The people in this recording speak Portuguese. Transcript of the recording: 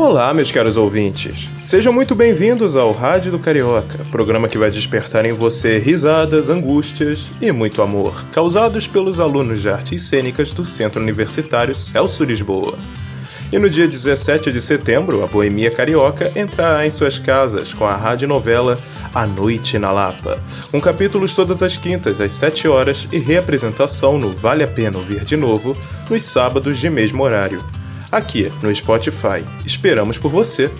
Olá, meus caros ouvintes. Sejam muito bem-vindos ao Rádio do Carioca, programa que vai despertar em você risadas, angústias e muito amor, causados pelos alunos de artes cênicas do Centro Universitário Celso Lisboa. E no dia 17 de setembro, a Boemia Carioca entrará em suas casas com a radionovela A Noite na Lapa, com capítulos todas as quintas às 7 horas e reapresentação no Vale a Pena Ouvir de Novo nos sábados de mesmo horário aqui no Spotify. Esperamos por você!